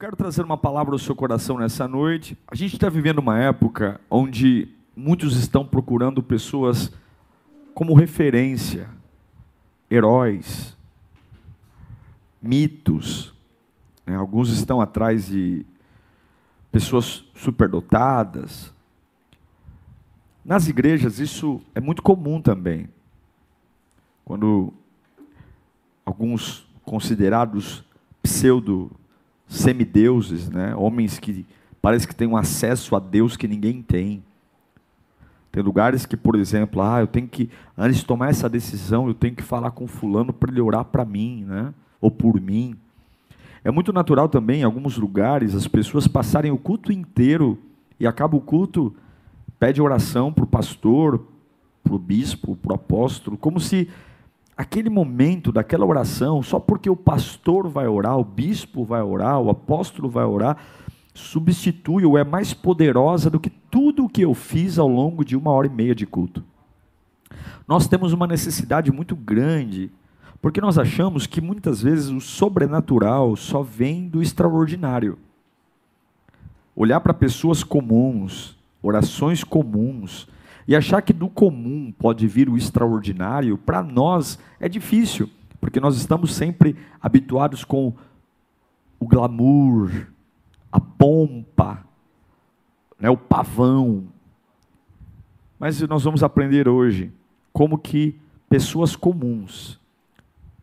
quero trazer uma palavra ao seu coração nessa noite. A gente está vivendo uma época onde muitos estão procurando pessoas como referência, heróis, mitos. Né? Alguns estão atrás de pessoas superdotadas. Nas igrejas isso é muito comum também. Quando alguns considerados pseudo semideuses, né? homens que parece que têm um acesso a Deus que ninguém tem. Tem lugares que, por exemplo, ah, eu tenho que, antes de tomar essa decisão, eu tenho que falar com fulano para ele orar para mim, né? ou por mim. É muito natural também, em alguns lugares, as pessoas passarem o culto inteiro e acaba o culto, pede oração para o pastor, para o bispo, para o apóstolo, como se aquele momento daquela oração, só porque o pastor vai orar, o bispo vai orar, o apóstolo vai orar, substitui ou é mais poderosa do que tudo o que eu fiz ao longo de uma hora e meia de culto. Nós temos uma necessidade muito grande, porque nós achamos que muitas vezes o sobrenatural só vem do extraordinário. Olhar para pessoas comuns, orações comuns, e achar que do comum pode vir o extraordinário, para nós é difícil, porque nós estamos sempre habituados com o glamour, a pompa, né, o pavão. Mas nós vamos aprender hoje como que pessoas comuns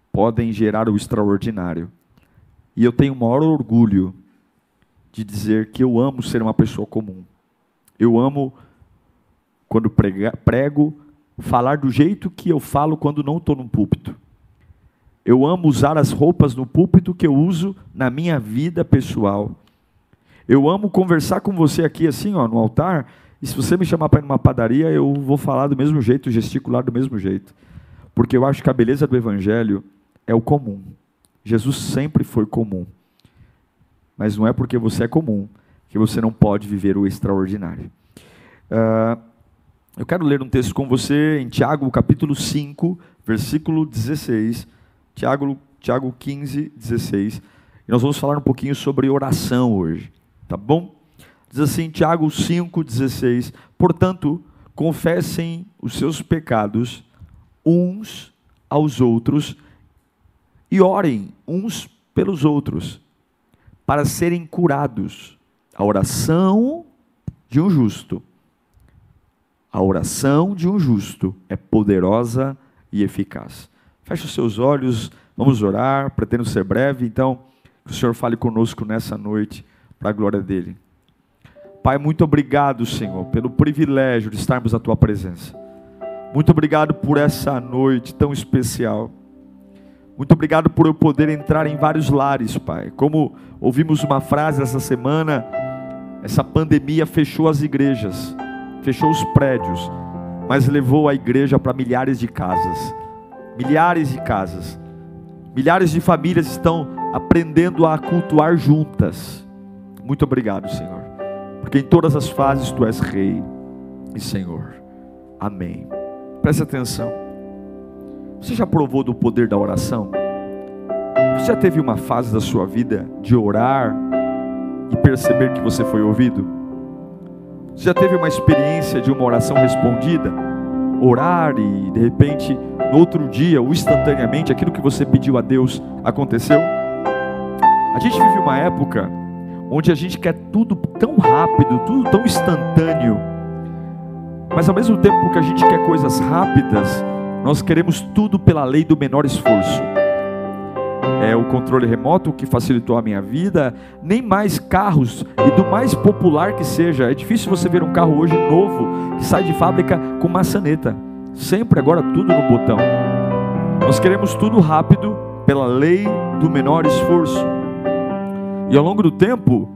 podem gerar o extraordinário. E eu tenho o maior orgulho de dizer que eu amo ser uma pessoa comum. Eu amo quando prego, falar do jeito que eu falo quando não estou no púlpito. Eu amo usar as roupas no púlpito que eu uso na minha vida pessoal. Eu amo conversar com você aqui assim, ó, no altar, e se você me chamar para ir numa padaria, eu vou falar do mesmo jeito, gesticular do mesmo jeito. Porque eu acho que a beleza do evangelho é o comum. Jesus sempre foi comum. Mas não é porque você é comum que você não pode viver o extraordinário. Uh, eu quero ler um texto com você em Tiago, capítulo 5, versículo 16. Tiago, Tiago 15, 16. E nós vamos falar um pouquinho sobre oração hoje, tá bom? Diz assim, Tiago 5, 16. Portanto, confessem os seus pecados uns aos outros e orem uns pelos outros, para serem curados. A oração de um justo a oração de um justo é poderosa e eficaz. Feche os seus olhos, vamos orar, pretendo ser breve, então que o Senhor fale conosco nessa noite, para a glória dele. Pai, muito obrigado, Senhor, pelo privilégio de estarmos à tua presença. Muito obrigado por essa noite tão especial. Muito obrigado por eu poder entrar em vários lares, Pai. Como ouvimos uma frase essa semana, essa pandemia fechou as igrejas fechou os prédios, mas levou a igreja para milhares de casas. Milhares de casas. Milhares de famílias estão aprendendo a cultuar juntas. Muito obrigado, Senhor. Porque em todas as fases tu és rei e Senhor. Amém. Preste atenção. Você já provou do poder da oração? Você já teve uma fase da sua vida de orar e perceber que você foi ouvido? Você já teve uma experiência de uma oração respondida? Orar e de repente, no outro dia, ou instantaneamente, aquilo que você pediu a Deus aconteceu? A gente vive uma época onde a gente quer tudo tão rápido, tudo tão instantâneo, mas ao mesmo tempo que a gente quer coisas rápidas, nós queremos tudo pela lei do menor esforço é, o controle remoto que facilitou a minha vida, nem mais carros e do mais popular que seja. É difícil você ver um carro hoje novo que sai de fábrica com maçaneta. Sempre agora tudo no botão. Nós queremos tudo rápido pela lei do menor esforço. E ao longo do tempo,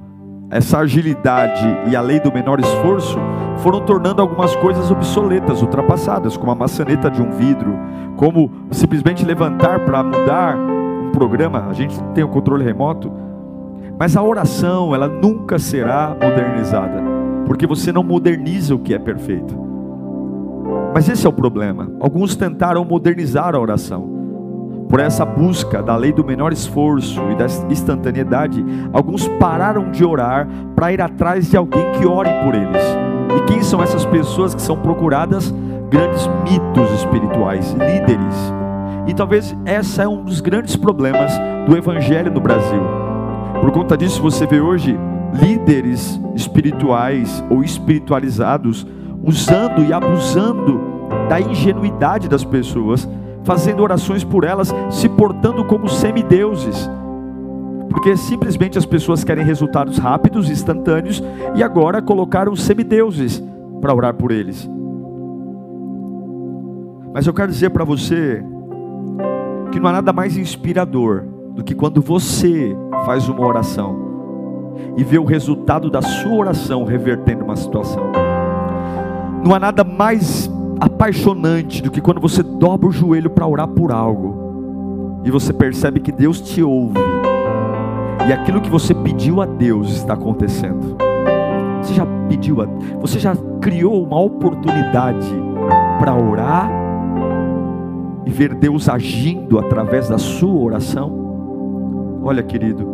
essa agilidade e a lei do menor esforço foram tornando algumas coisas obsoletas, ultrapassadas, como a maçaneta de um vidro, como simplesmente levantar para mudar programa, a gente tem o controle remoto, mas a oração, ela nunca será modernizada, porque você não moderniza o que é perfeito. Mas esse é o problema. Alguns tentaram modernizar a oração por essa busca da lei do menor esforço e da instantaneidade, alguns pararam de orar para ir atrás de alguém que ore por eles. E quem são essas pessoas que são procuradas? Grandes mitos espirituais, líderes. E talvez essa é um dos grandes problemas do evangelho no Brasil. Por conta disso, você vê hoje líderes espirituais ou espiritualizados usando e abusando da ingenuidade das pessoas fazendo orações por elas, se portando como semideuses. Porque simplesmente as pessoas querem resultados rápidos, instantâneos, e agora colocaram semideuses para orar por eles. Mas eu quero dizer para você que não há nada mais inspirador do que quando você faz uma oração e vê o resultado da sua oração revertendo uma situação. Não há nada mais apaixonante do que quando você dobra o joelho para orar por algo e você percebe que Deus te ouve e aquilo que você pediu a Deus está acontecendo. Você já pediu, a, você já criou uma oportunidade para orar e ver Deus agindo através da sua oração? Olha, querido,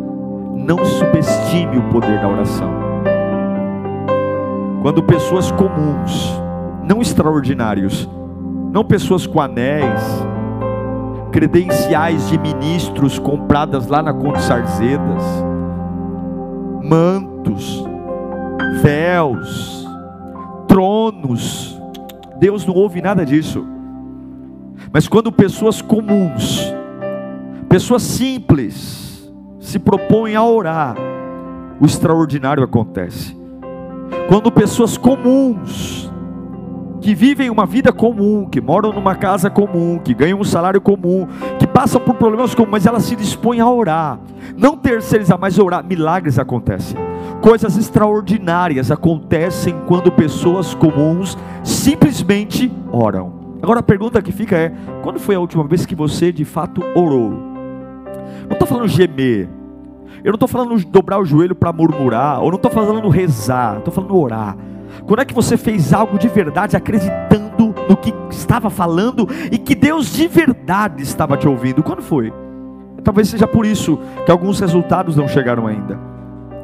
não subestime o poder da oração. Quando pessoas comuns não extraordinários, não pessoas com anéis, credenciais de ministros compradas lá na Conde Sarzedas, mantos, véus, tronos. Deus não ouve nada disso. Mas quando pessoas comuns, pessoas simples, se propõem a orar, o extraordinário acontece. Quando pessoas comuns que vivem uma vida comum, que moram numa casa comum, que ganham um salário comum, que passam por problemas comuns, mas elas se dispõem a orar, não terceirizar, mas orar, milagres acontecem, coisas extraordinárias acontecem quando pessoas comuns simplesmente oram. Agora a pergunta que fica é: quando foi a última vez que você de fato orou? Não estou falando gemer, eu não estou falando dobrar o joelho para murmurar, ou não estou falando rezar, estou falando orar. Quando é que você fez algo de verdade acreditando no que estava falando e que Deus de verdade estava te ouvindo? Quando foi? Talvez seja por isso que alguns resultados não chegaram ainda.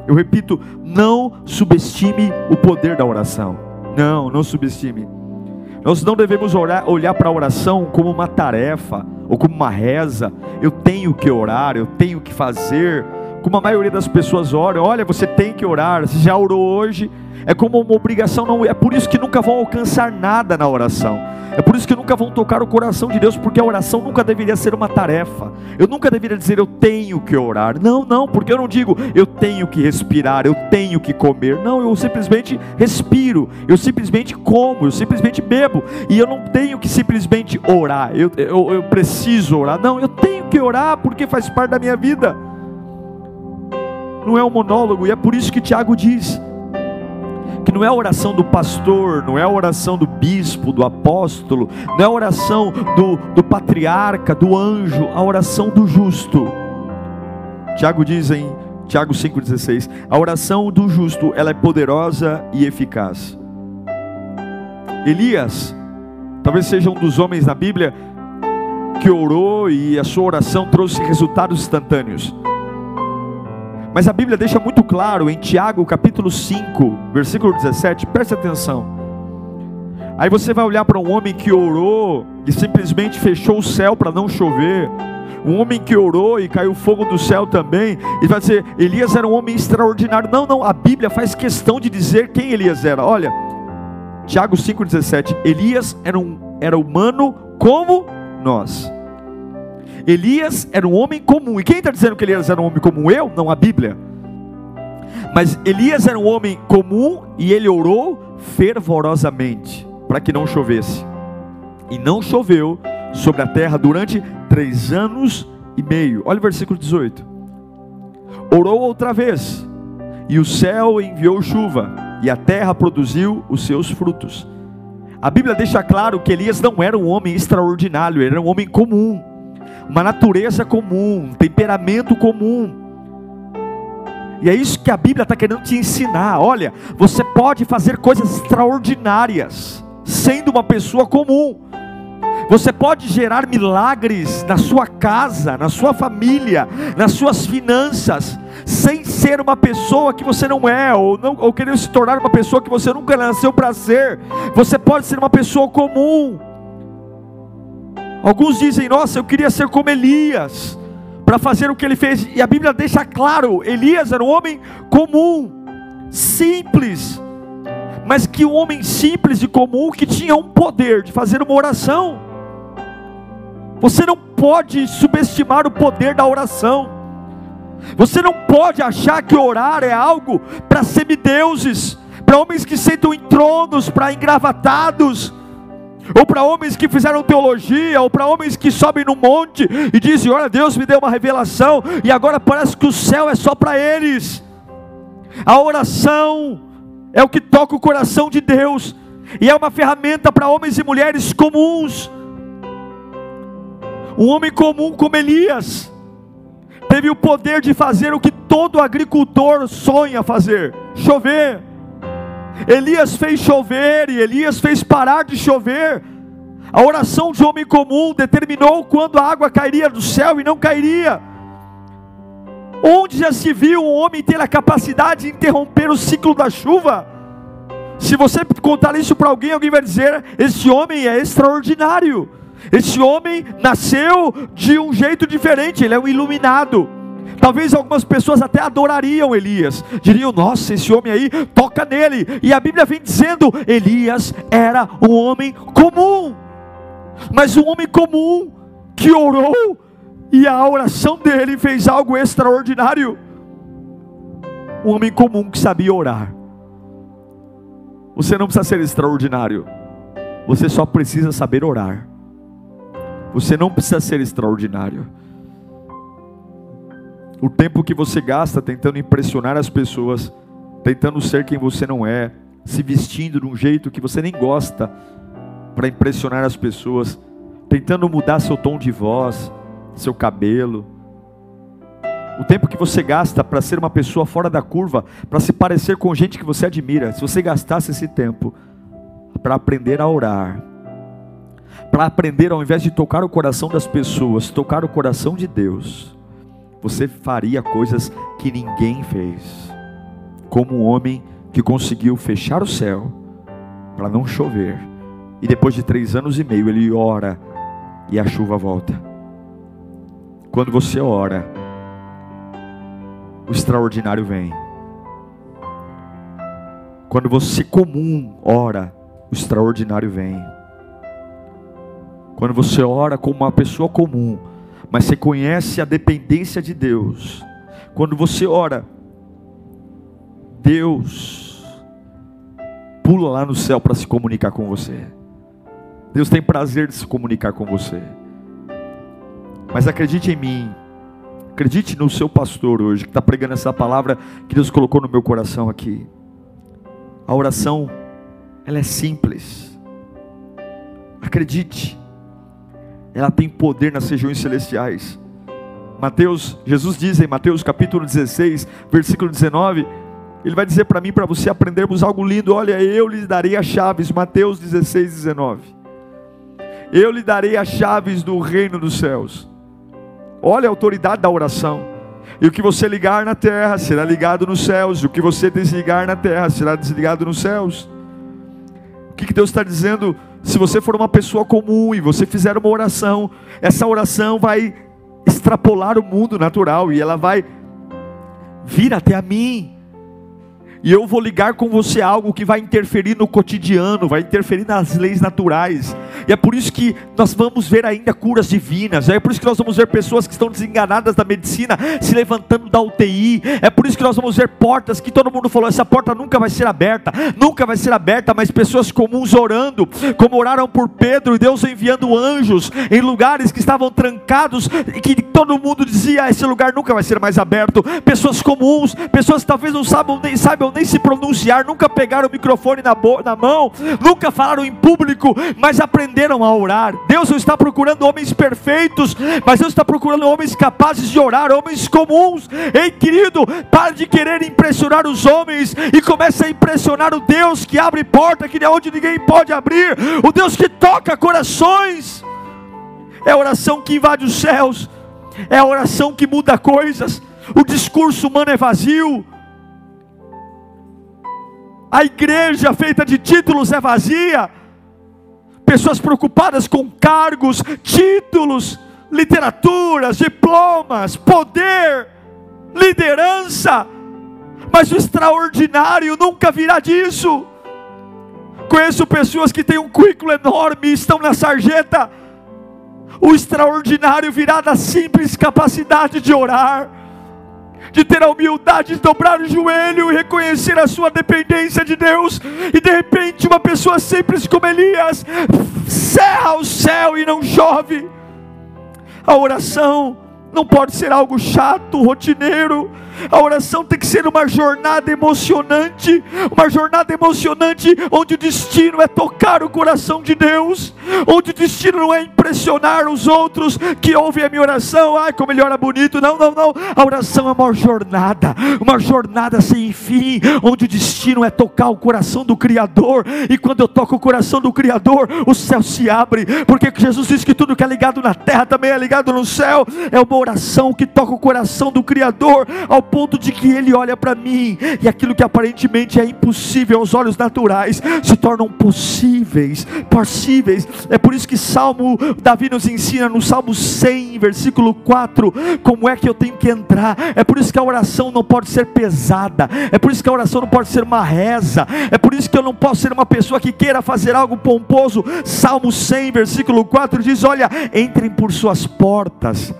Eu repito, não subestime o poder da oração. Não, não subestime. Nós não devemos orar, olhar para a oração como uma tarefa ou como uma reza. Eu tenho que orar, eu tenho que fazer. Como a maioria das pessoas ora, olha, você tem que orar. Você já orou hoje? é como uma obrigação, não é por isso que nunca vão alcançar nada na oração. É por isso que nunca vão tocar o coração de Deus, porque a oração nunca deveria ser uma tarefa. Eu nunca deveria dizer eu tenho que orar. Não, não, porque eu não digo eu tenho que respirar, eu tenho que comer. Não, eu simplesmente respiro, eu simplesmente como, eu simplesmente bebo. E eu não tenho que simplesmente orar, eu, eu, eu preciso orar. Não, eu tenho que orar porque faz parte da minha vida. Não é um monólogo, e é por isso que Tiago diz: que não é a oração do pastor, não é a oração do bispo, do apóstolo, não é a oração do, do patriarca, do anjo, a oração do justo. Tiago diz em Tiago 5,16: a oração do justo ela é poderosa e eficaz. Elias, talvez seja um dos homens na Bíblia que orou e a sua oração trouxe resultados instantâneos. Mas a Bíblia deixa muito claro em Tiago, capítulo 5, versículo 17, preste atenção. Aí você vai olhar para um homem que orou e simplesmente fechou o céu para não chover. Um homem que orou e caiu fogo do céu também. E vai dizer, Elias era um homem extraordinário. Não, não, a Bíblia faz questão de dizer quem Elias era. Olha, Tiago 5,17. Elias era, um, era humano como nós. Elias era um homem comum. E quem está dizendo que Elias era um homem comum? Eu? Não, a Bíblia. Mas Elias era um homem comum e ele orou fervorosamente para que não chovesse. E não choveu sobre a terra durante três anos e meio. Olha o versículo 18. Orou outra vez, e o céu enviou chuva, e a terra produziu os seus frutos. A Bíblia deixa claro que Elias não era um homem extraordinário, ele era um homem comum, uma natureza comum, um temperamento comum. E é isso que a Bíblia está querendo te ensinar. Olha, você pode fazer coisas extraordinárias, sendo uma pessoa comum. Você pode gerar milagres na sua casa, na sua família, nas suas finanças, sem ser uma pessoa que você não é, ou, não, ou querer se tornar uma pessoa que você nunca nasceu para ser. Você pode ser uma pessoa comum. Alguns dizem: Nossa, eu queria ser como Elias, para fazer o que ele fez. E a Bíblia deixa claro: Elias era um homem comum, simples, mas que um homem simples e comum que tinha um poder de fazer uma oração. Você não pode subestimar o poder da oração. Você não pode achar que orar é algo para semideuses, para homens que sentam em tronos, para engravatados, ou para homens que fizeram teologia, ou para homens que sobem no monte e dizem: Olha, Deus me deu uma revelação, e agora parece que o céu é só para eles. A oração é o que toca o coração de Deus, e é uma ferramenta para homens e mulheres comuns um homem comum como Elias teve o poder de fazer o que todo agricultor sonha fazer: chover. Elias fez chover e Elias fez parar de chover. A oração de homem comum determinou quando a água cairia do céu e não cairia. Onde já se viu um homem ter a capacidade de interromper o ciclo da chuva? Se você contar isso para alguém, alguém vai dizer: esse homem é extraordinário. Esse homem nasceu de um jeito diferente, ele é um iluminado. Talvez algumas pessoas até adorariam Elias, diriam: Nossa, esse homem aí toca nele. E a Bíblia vem dizendo: Elias era um homem comum, mas um homem comum que orou e a oração dele fez algo extraordinário. Um homem comum que sabia orar. Você não precisa ser extraordinário, você só precisa saber orar. Você não precisa ser extraordinário. O tempo que você gasta tentando impressionar as pessoas, tentando ser quem você não é, se vestindo de um jeito que você nem gosta para impressionar as pessoas, tentando mudar seu tom de voz, seu cabelo. O tempo que você gasta para ser uma pessoa fora da curva, para se parecer com gente que você admira, se você gastasse esse tempo para aprender a orar, para aprender, ao invés de tocar o coração das pessoas, tocar o coração de Deus, você faria coisas que ninguém fez, como um homem que conseguiu fechar o céu para não chover, e depois de três anos e meio ele ora e a chuva volta. Quando você ora, o extraordinário vem. Quando você comum ora, o extraordinário vem. Quando você ora como uma pessoa comum, mas você conhece a dependência de Deus. Quando você ora, Deus pula lá no céu para se comunicar com você. Deus tem prazer de se comunicar com você. Mas acredite em mim, acredite no seu pastor hoje, que está pregando essa palavra que Deus colocou no meu coração aqui. A oração, ela é simples. Acredite ela tem poder nas regiões celestiais. Mateus, Jesus diz em Mateus capítulo 16, versículo 19, ele vai dizer para mim, para você aprendermos algo lindo. Olha, eu lhe darei as chaves, Mateus 16, 19. Eu lhe darei as chaves do reino dos céus. Olha a autoridade da oração. E o que você ligar na terra será ligado nos céus, e o que você desligar na terra será desligado nos céus. O que, que Deus está dizendo? Se você for uma pessoa comum e você fizer uma oração, essa oração vai extrapolar o mundo natural e ela vai vir até a mim. E eu vou ligar com você algo que vai interferir no cotidiano, vai interferir nas leis naturais. E é por isso que nós vamos ver ainda curas divinas. É por isso que nós vamos ver pessoas que estão desenganadas da medicina se levantando da UTI. É por isso que nós vamos ver portas que todo mundo falou: essa porta nunca vai ser aberta, nunca vai ser aberta, mas pessoas comuns orando, como oraram por Pedro e Deus enviando anjos em lugares que estavam trancados e que todo mundo dizia: esse lugar nunca vai ser mais aberto. Pessoas comuns, pessoas que talvez não saibam nem, saibam nem se pronunciar, nunca pegaram o microfone na, na mão, nunca falaram em público, mas aprenderam a orar. Deus não está procurando homens perfeitos, mas Deus está procurando homens capazes de orar, homens comuns. Ei, querido, pare de querer impressionar os homens e comece a impressionar o Deus que abre porta que de onde ninguém pode abrir, o Deus que toca corações. É a oração que invade os céus, é a oração que muda coisas. O discurso humano é vazio, a igreja feita de títulos é vazia. Pessoas preocupadas com cargos, títulos, literaturas, diplomas, poder, liderança. Mas o extraordinário nunca virá disso. Conheço pessoas que têm um currículo enorme e estão na sarjeta. O extraordinário virá da simples capacidade de orar de ter a humildade de dobrar o joelho e reconhecer a sua dependência de Deus, e de repente uma pessoa simples como Elias, cerra o céu e não chove. A oração não pode ser algo chato, rotineiro. A oração tem que ser uma jornada emocionante, uma jornada emocionante onde o destino é tocar o coração de Deus, onde o destino não é impressionar os outros que ouvem a minha oração, ai como ele ora bonito, não, não, não. A oração é uma jornada, uma jornada sem fim, onde o destino é tocar o coração do Criador, e quando eu toco o coração do Criador, o céu se abre, porque Jesus diz que tudo que é ligado na terra também é ligado no céu, é uma oração que toca o coração do Criador, ao ponto de que ele olha para mim e aquilo que aparentemente é impossível aos olhos naturais se tornam possíveis, possíveis. É por isso que Salmo Davi nos ensina no Salmo 100, versículo 4, como é que eu tenho que entrar. É por isso que a oração não pode ser pesada. É por isso que a oração não pode ser uma reza. É por isso que eu não posso ser uma pessoa que queira fazer algo pomposo. Salmo 100, versículo 4 diz: "Olha, entrem por suas portas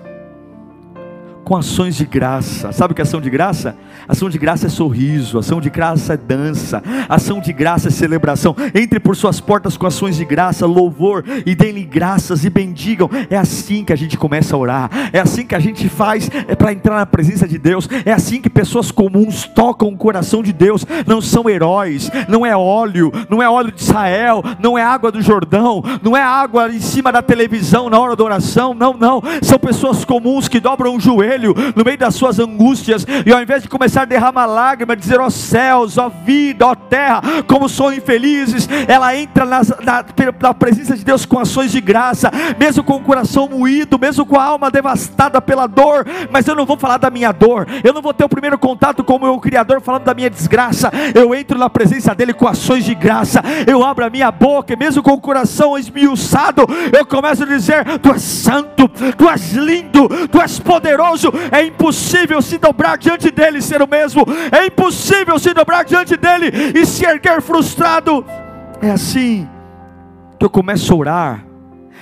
com ações de graça. Sabe o que é ação de graça? Ação de graça é sorriso, ação de graça é dança, ação de graça é celebração. Entre por suas portas com ações de graça, louvor e dê-lhe graças e bendigam. É assim que a gente começa a orar. É assim que a gente faz é para entrar na presença de Deus. É assim que pessoas comuns tocam o coração de Deus. Não são heróis, não é óleo, não é óleo de Israel, não é água do Jordão, não é água em cima da televisão na hora da oração. Não, não. São pessoas comuns que dobram o joelho joelho no meio das suas angústias, e ao invés de começar a derramar lágrimas, dizer: ó céus, ó vida, ó terra, como são infelizes, ela entra na, na, na presença de Deus com ações de graça, mesmo com o coração moído, mesmo com a alma devastada pela dor. Mas eu não vou falar da minha dor, eu não vou ter o primeiro contato com o meu Criador falando da minha desgraça. Eu entro na presença dEle com ações de graça, eu abro a minha boca, e mesmo com o coração esmiuçado, eu começo a dizer: Tu és santo, Tu és lindo, Tu és poderoso é impossível se dobrar diante dele e ser o mesmo, é impossível se dobrar diante dele e se erguer frustrado. É assim que eu começo a orar,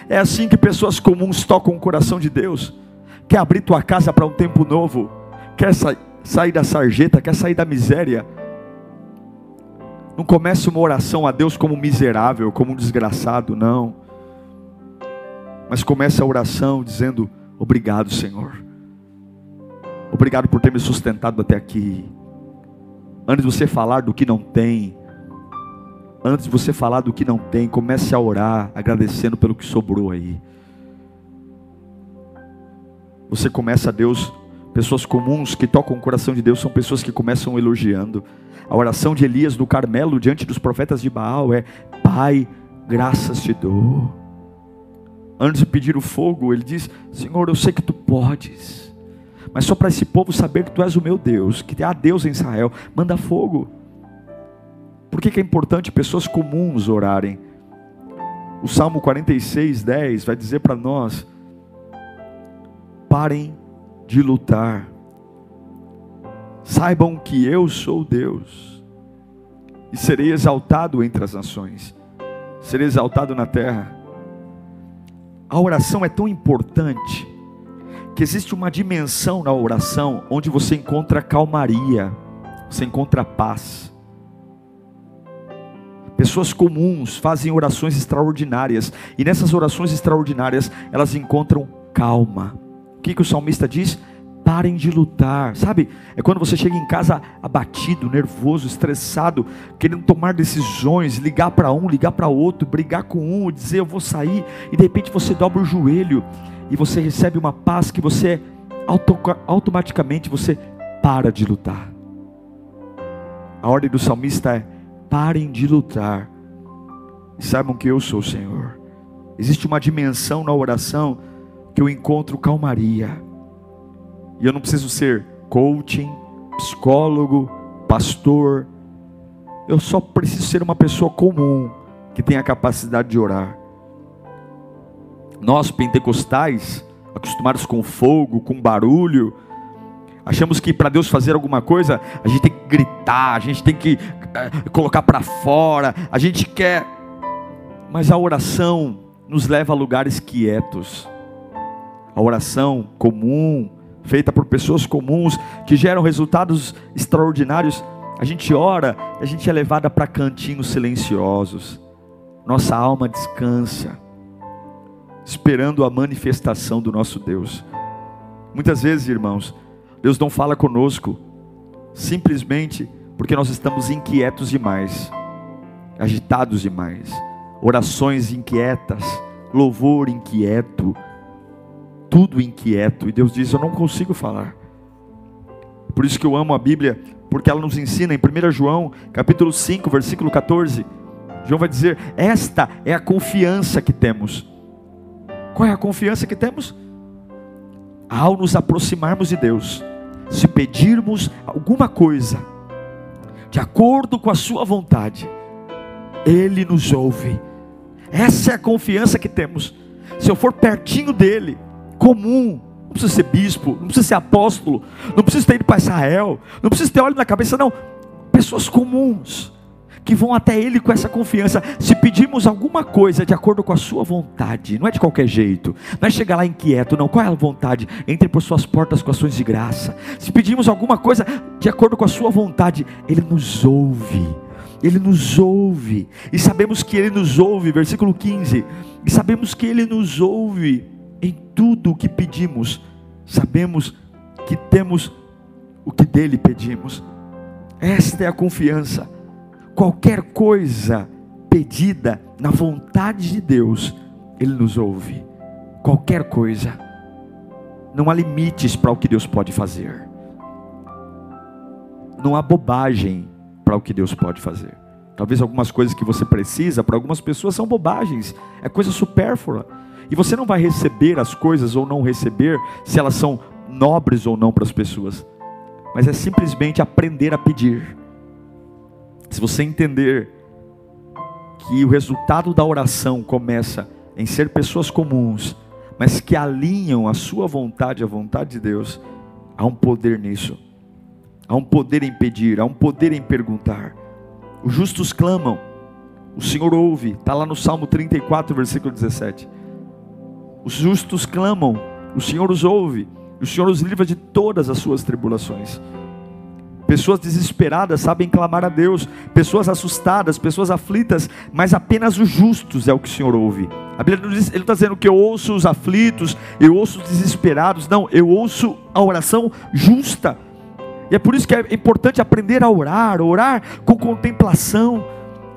é assim que pessoas comuns tocam o coração de Deus. Quer abrir tua casa para um tempo novo, quer sa sair da sarjeta, quer sair da miséria. Não comece uma oração a Deus como miserável, como um desgraçado, não. Mas comece a oração dizendo: Obrigado, Senhor. Obrigado por ter me sustentado até aqui. Antes de você falar do que não tem, antes de você falar do que não tem, comece a orar, agradecendo pelo que sobrou aí. Você começa a Deus, pessoas comuns que tocam o coração de Deus são pessoas que começam elogiando. A oração de Elias do Carmelo diante dos profetas de Baal é: Pai, graças te dou. Antes de pedir o fogo, ele diz: Senhor, eu sei que tu podes mas só para esse povo saber que tu és o meu Deus, que há Deus em Israel, manda fogo. Por que, que é importante pessoas comuns orarem? O Salmo 46, 10 vai dizer para nós: parem de lutar, saibam que eu sou Deus. e serei exaltado entre as nações, serei exaltado na terra. A oração é tão importante que existe uma dimensão na oração onde você encontra calmaria, você encontra paz. Pessoas comuns fazem orações extraordinárias, e nessas orações extraordinárias elas encontram calma. O que, que o salmista diz? Parem de lutar, sabe? É quando você chega em casa abatido, nervoso, estressado, querendo tomar decisões, ligar para um, ligar para outro, brigar com um, dizer eu vou sair, e de repente você dobra o joelho e você recebe uma paz que você auto, automaticamente você para de lutar. A ordem do salmista é: parem de lutar e saibam que eu sou o Senhor. Existe uma dimensão na oração que eu encontro calmaria. E eu não preciso ser coaching, psicólogo, pastor. Eu só preciso ser uma pessoa comum que tem a capacidade de orar. Nós pentecostais, acostumados com fogo, com barulho, achamos que para Deus fazer alguma coisa, a gente tem que gritar, a gente tem que é, colocar para fora, a gente quer. Mas a oração nos leva a lugares quietos. A oração comum, feita por pessoas comuns, que geram resultados extraordinários. A gente ora, a gente é levada para cantinhos silenciosos. Nossa alma descansa, esperando a manifestação do nosso Deus. Muitas vezes, irmãos, Deus não fala conosco, simplesmente porque nós estamos inquietos demais, agitados demais, orações inquietas, louvor inquieto, tudo inquieto, e Deus diz: Eu não consigo falar. Por isso que eu amo a Bíblia, porque ela nos ensina em 1 João, capítulo 5, versículo 14. João vai dizer: Esta é a confiança que temos. Qual é a confiança que temos? Ao nos aproximarmos de Deus, se pedirmos alguma coisa, de acordo com a Sua vontade, Ele nos ouve. Essa é a confiança que temos. Se eu for pertinho dEle, comum. Não precisa ser bispo, não precisa ser apóstolo, não precisa ter ido para Israel, não precisa ter óleo na cabeça, não. Pessoas comuns que vão até Ele com essa confiança. Se pedirmos alguma coisa de acordo com a Sua vontade, não é de qualquer jeito, não é chegar lá inquieto, não. Qual é a vontade? Entre por Suas portas com ações de graça. Se pedirmos alguma coisa de acordo com a Sua vontade, Ele nos ouve. Ele nos ouve, e sabemos que Ele nos ouve, versículo 15, e sabemos que Ele nos ouve em tudo o que pedimos, sabemos que temos o que dele pedimos. Esta é a confiança. Qualquer coisa pedida na vontade de Deus, Ele nos ouve. Qualquer coisa. Não há limites para o que Deus pode fazer. Não há bobagem para o que Deus pode fazer. Talvez algumas coisas que você precisa, para algumas pessoas são bobagens, é coisa supérflua. E você não vai receber as coisas ou não receber se elas são nobres ou não para as pessoas. Mas é simplesmente aprender a pedir. Se você entender que o resultado da oração começa em ser pessoas comuns, mas que alinham a sua vontade à vontade de Deus, há um poder nisso. Há um poder em pedir, há um poder em perguntar. Os justos clamam, o Senhor ouve, está lá no Salmo 34, versículo 17. Os justos clamam, o Senhor os ouve, o Senhor os livra de todas as suas tribulações. Pessoas desesperadas sabem clamar a Deus, pessoas assustadas, pessoas aflitas, mas apenas os justos é o que o Senhor ouve. A Bíblia diz, ele está dizendo que eu ouço os aflitos, eu ouço os desesperados, não, eu ouço a oração justa. E é por isso que é importante aprender a orar, orar com contemplação.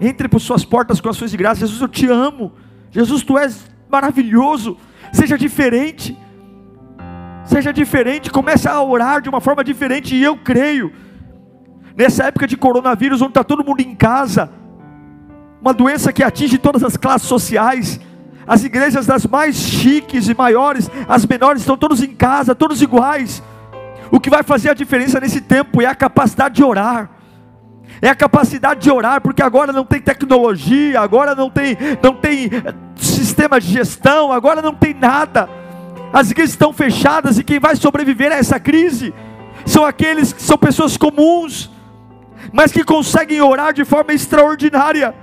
Entre por suas portas com ações de graça. Jesus, eu te amo. Jesus, tu és maravilhoso. Seja diferente. Seja diferente, comece a orar de uma forma diferente, e eu creio. Nessa época de coronavírus, onde está todo mundo em casa, uma doença que atinge todas as classes sociais, as igrejas das mais chiques e maiores, as menores estão todos em casa, todos iguais. O que vai fazer a diferença nesse tempo é a capacidade de orar. É a capacidade de orar, porque agora não tem tecnologia, agora não tem, não tem sistema de gestão, agora não tem nada. As igrejas estão fechadas e quem vai sobreviver a essa crise são aqueles que são pessoas comuns, mas que conseguem orar de forma extraordinária.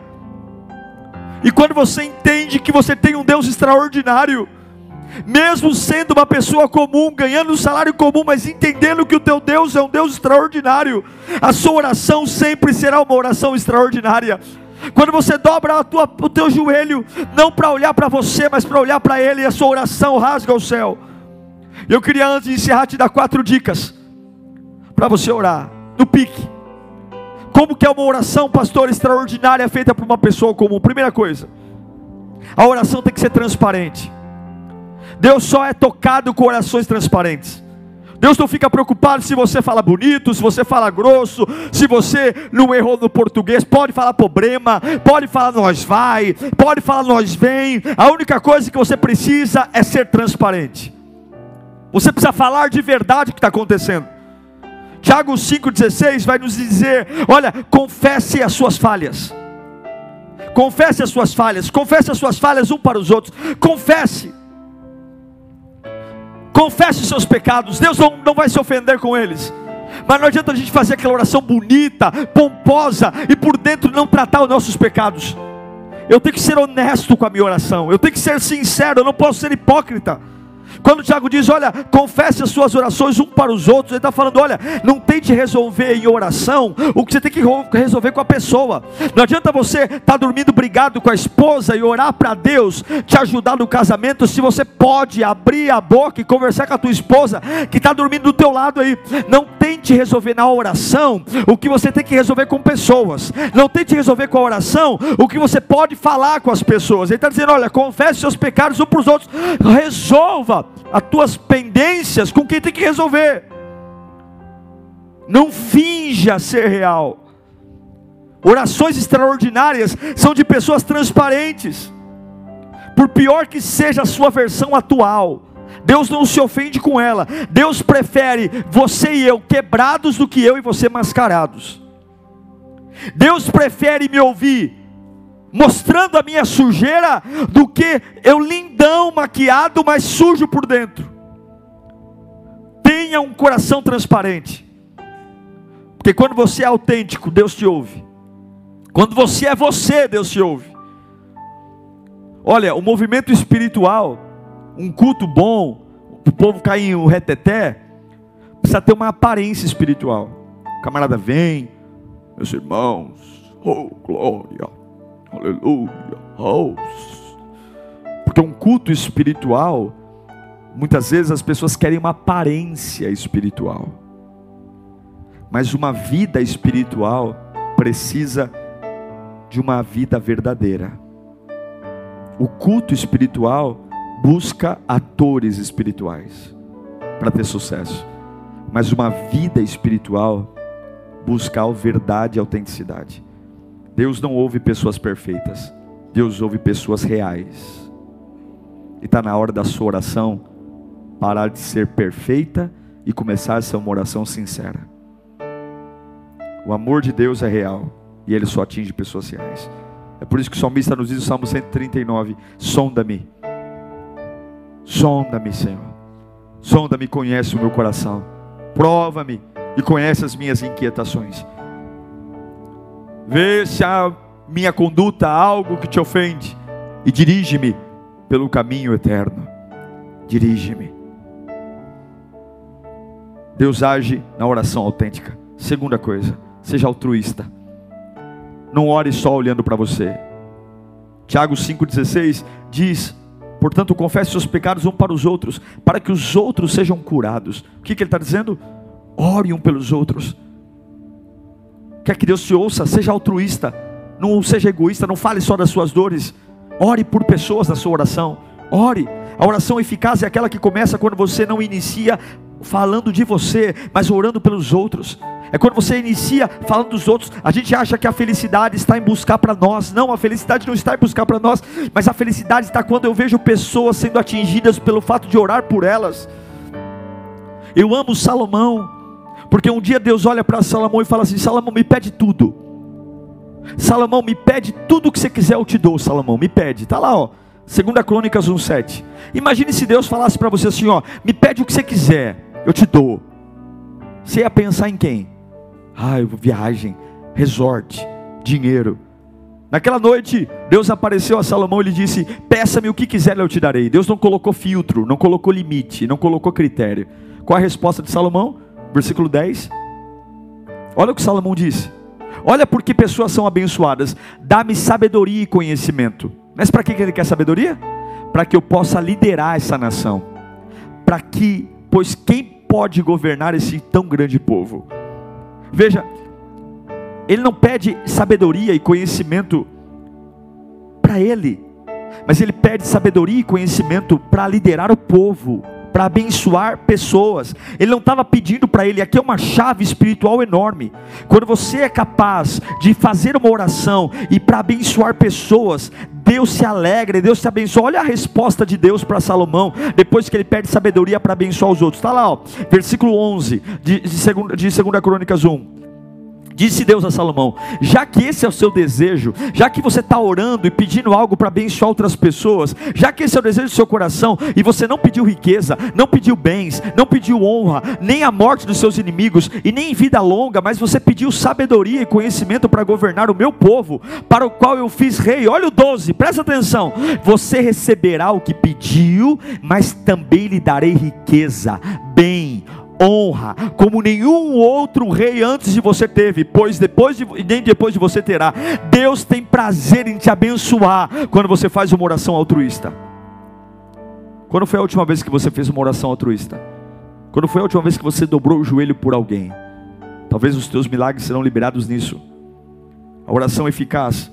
E quando você entende que você tem um Deus extraordinário, mesmo sendo uma pessoa comum, ganhando um salário comum, mas entendendo que o teu Deus é um Deus extraordinário, a sua oração sempre será uma oração extraordinária. Quando você dobra tua, o teu joelho, não para olhar para você, mas para olhar para Ele, e a sua oração rasga o céu. Eu queria antes de encerrar te dar quatro dicas para você orar no pique. Como que é uma oração, pastor, extraordinária feita por uma pessoa comum? Primeira coisa, a oração tem que ser transparente. Deus só é tocado com orações transparentes. Deus não fica preocupado se você fala bonito, se você fala grosso, se você não errou no português. Pode falar problema, pode falar nós vai, pode falar nós vem. A única coisa que você precisa é ser transparente. Você precisa falar de verdade o que está acontecendo. Tiago 5,16 vai nos dizer: olha, confesse as suas falhas. Confesse as suas falhas, confesse as suas falhas um para os outros. Confesse. Confesse os seus pecados. Deus não, não vai se ofender com eles. Mas não adianta a gente fazer aquela oração bonita, pomposa e por dentro não tratar os nossos pecados. Eu tenho que ser honesto com a minha oração. Eu tenho que ser sincero. Eu não posso ser hipócrita. Quando Tiago diz, olha, confesse as suas orações um para os outros, ele está falando, olha, não tente resolver em oração o que você tem que resolver com a pessoa. Não adianta você estar tá dormindo brigado com a esposa e orar para Deus te ajudar no casamento, se você pode abrir a boca e conversar com a tua esposa que está dormindo do teu lado aí. Não tente resolver na oração o que você tem que resolver com pessoas. Não tente resolver com a oração o que você pode falar com as pessoas. Ele está dizendo, olha, confesse seus pecados um para os outros, resolva as tuas pendências com quem tem que resolver. Não finja ser real. Orações extraordinárias são de pessoas transparentes. Por pior que seja a sua versão atual, Deus não se ofende com ela. Deus prefere você e eu quebrados do que eu e você mascarados. Deus prefere me ouvir mostrando a minha sujeira, do que eu lindão, maquiado, mas sujo por dentro. Tenha um coração transparente, porque quando você é autêntico, Deus te ouve. Quando você é você, Deus te ouve. Olha, o movimento espiritual, um culto bom, o povo cair em um reteté, precisa ter uma aparência espiritual. O camarada vem, meus irmãos, oh glória, Aleluia. Oh. Porque um culto espiritual, muitas vezes as pessoas querem uma aparência espiritual. Mas uma vida espiritual precisa de uma vida verdadeira. O culto espiritual busca atores espirituais para ter sucesso. Mas uma vida espiritual busca a verdade e autenticidade. Deus não ouve pessoas perfeitas, Deus ouve pessoas reais. E está na hora da sua oração parar de ser perfeita e começar a ser uma oração sincera. O amor de Deus é real e ele só atinge pessoas reais. É por isso que o salmista nos diz no Salmo 139: Sonda-me, sonda-me, Senhor, sonda-me, conhece o meu coração, prova-me e conhece as minhas inquietações Vê se a minha conduta há algo que te ofende e dirige-me pelo caminho eterno. Dirige-me. Deus age na oração autêntica. Segunda coisa, seja altruísta. Não ore só olhando para você. Tiago 5,16 diz: Portanto, confesse seus pecados um para os outros, para que os outros sejam curados. O que, que ele está dizendo? Ore um pelos outros. Quer que Deus te ouça, seja altruísta, não seja egoísta, não fale só das suas dores. Ore por pessoas na sua oração. Ore. A oração eficaz é aquela que começa quando você não inicia falando de você, mas orando pelos outros. É quando você inicia falando dos outros, a gente acha que a felicidade está em buscar para nós. Não, a felicidade não está em buscar para nós, mas a felicidade está quando eu vejo pessoas sendo atingidas pelo fato de orar por elas. Eu amo Salomão, porque um dia Deus olha para Salomão e fala assim: Salomão, me pede tudo. Salomão, me pede tudo o que você quiser, eu te dou, Salomão, me pede. Está lá, ó. 2 Crônicas 1,7. Imagine se Deus falasse para você assim: ó, me pede o que você quiser, eu te dou. Você ia pensar em quem? Ah, viagem. resort, dinheiro. Naquela noite, Deus apareceu a Salomão e lhe disse: Peça-me o que quiser, eu te darei. Deus não colocou filtro, não colocou limite, não colocou critério. Qual a resposta de Salomão? Versículo 10. Olha o que Salomão disse. Olha por que pessoas são abençoadas. Dá-me sabedoria e conhecimento. Mas para que ele quer sabedoria? Para que eu possa liderar essa nação. Para que, pois quem pode governar esse tão grande povo? Veja, ele não pede sabedoria e conhecimento para ele, mas ele pede sabedoria e conhecimento para liderar o povo, para abençoar pessoas. Ele não estava pedindo para ele, aqui é uma chave espiritual enorme. Quando você é capaz de fazer uma oração e para abençoar pessoas, Deus se alegra, Deus se abençoa. Olha a resposta de Deus para Salomão, depois que ele pede sabedoria para abençoar os outros. Está lá, ó, versículo 11 de, de, 2 de 2 Crônicas 1. Disse Deus a Salomão: já que esse é o seu desejo, já que você está orando e pedindo algo para abençoar outras pessoas, já que esse é o desejo do seu coração, e você não pediu riqueza, não pediu bens, não pediu honra, nem a morte dos seus inimigos, e nem vida longa, mas você pediu sabedoria e conhecimento para governar o meu povo, para o qual eu fiz rei. Olha o 12, presta atenção: você receberá o que pediu, mas também lhe darei riqueza, bem, honra, como nenhum outro rei antes de você teve, pois depois de, nem depois de você terá. Deus tem prazer em te abençoar quando você faz uma oração altruísta. Quando foi a última vez que você fez uma oração altruísta? Quando foi a última vez que você dobrou o joelho por alguém? Talvez os teus milagres serão liberados nisso. A oração eficaz,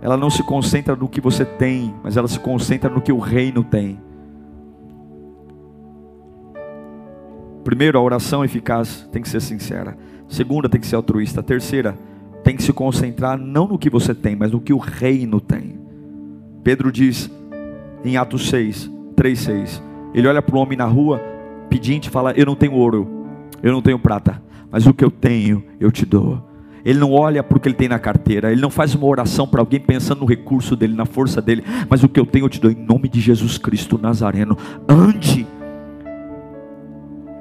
ela não se concentra no que você tem, mas ela se concentra no que o reino tem. Primeiro, a oração eficaz tem que ser sincera. Segunda, tem que ser altruísta. Terceira, tem que se concentrar não no que você tem, mas no que o reino tem. Pedro diz em Atos 6, 3, 6. Ele olha para o homem na rua, pedinte, e fala: Eu não tenho ouro, eu não tenho prata, mas o que eu tenho, eu te dou. Ele não olha para o que ele tem na carteira, ele não faz uma oração para alguém pensando no recurso dele, na força dele, mas o que eu tenho eu te dou em nome de Jesus Cristo Nazareno. Ande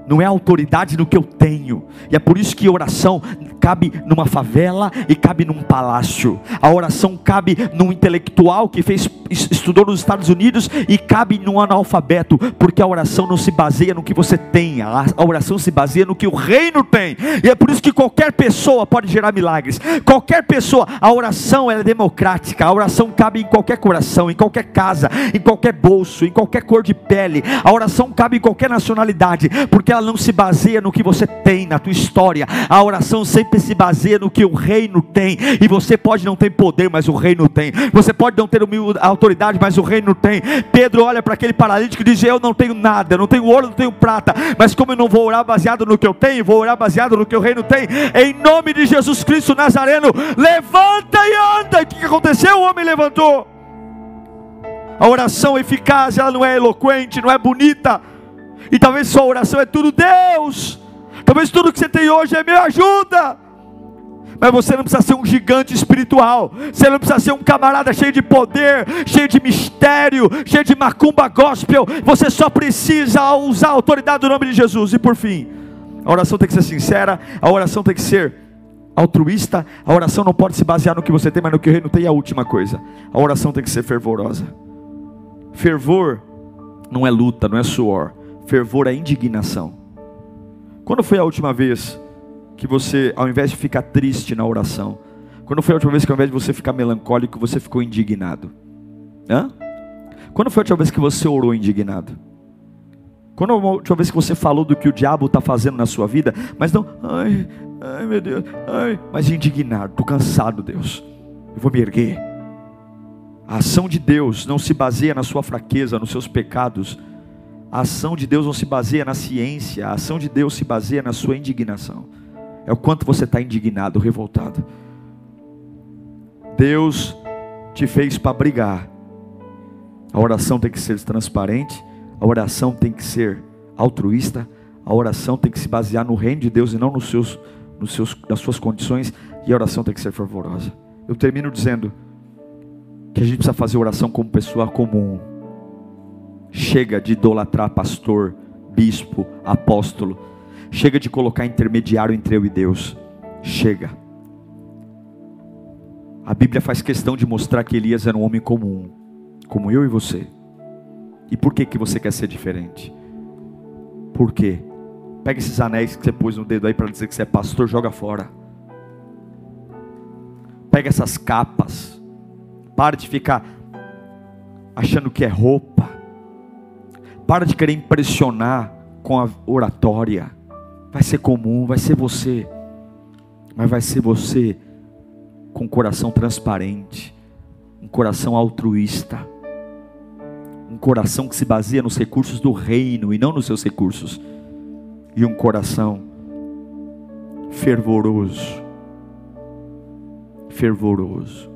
não é autoridade no que eu tenho. E é por isso que oração cabe numa favela e cabe num palácio. A oração cabe num intelectual que fez estudou nos Estados Unidos e cabe num analfabeto, porque a oração não se baseia no que você tem, a oração se baseia no que o reino tem. E é por isso que qualquer pessoa pode gerar milagres. Qualquer pessoa, a oração é democrática. A oração cabe em qualquer coração, em qualquer casa, em qualquer bolso, em qualquer cor de pele. A oração cabe em qualquer nacionalidade, porque ela não se baseia no que você tem, na tua história. A oração sempre se baseia no que o reino tem. E você pode não ter poder, mas o reino tem. Você pode não ter autoridade, mas o reino tem. Pedro olha para aquele paralítico e diz: Eu não tenho nada, não tenho ouro, não tenho prata. Mas como eu não vou orar baseado no que eu tenho, vou orar baseado no que o reino tem. Em nome de Jesus Cristo Nazareno, levanta e anda. O que aconteceu? O homem levantou. A oração eficaz, ela não é eloquente, não é bonita e talvez sua oração é tudo Deus. Talvez tudo que você tem hoje é me ajuda. Mas você não precisa ser um gigante espiritual. Você não precisa ser um camarada cheio de poder, cheio de mistério, cheio de macumba gospel. Você só precisa usar a autoridade do nome de Jesus. E por fim, a oração tem que ser sincera, a oração tem que ser altruísta. A oração não pode se basear no que você tem, mas no que o reino tem. E a última coisa, a oração tem que ser fervorosa. Fervor não é luta, não é suor fervor é indignação. Quando foi a última vez que você, ao invés de ficar triste na oração, quando foi a última vez que ao invés de você ficar melancólico, você ficou indignado? Hã? Quando foi a última vez que você orou indignado? Quando foi a última vez que você falou do que o diabo está fazendo na sua vida, mas não, ai, ai meu Deus, ai, mas indignado, estou cansado, Deus, eu vou me erguer. A ação de Deus não se baseia na sua fraqueza, nos seus pecados, a ação de Deus não se baseia na ciência, a ação de Deus se baseia na sua indignação. É o quanto você está indignado, revoltado. Deus te fez para brigar. A oração tem que ser transparente, a oração tem que ser altruísta, a oração tem que se basear no reino de Deus e não nos seus, nos seus, nas suas condições, e a oração tem que ser fervorosa. Eu termino dizendo que a gente precisa fazer oração como pessoa comum Chega de idolatrar pastor, bispo, apóstolo. Chega de colocar intermediário entre eu e Deus. Chega. A Bíblia faz questão de mostrar que Elias era um homem comum, como eu e você. E por que, que você quer ser diferente? Por quê? Pega esses anéis que você pôs no dedo aí para dizer que você é pastor, joga fora. Pega essas capas. Para de ficar achando que é roupa. Para de querer impressionar com a oratória. Vai ser comum, vai ser você. Mas vai ser você com um coração transparente, um coração altruísta, um coração que se baseia nos recursos do reino e não nos seus recursos, e um coração fervoroso. Fervoroso.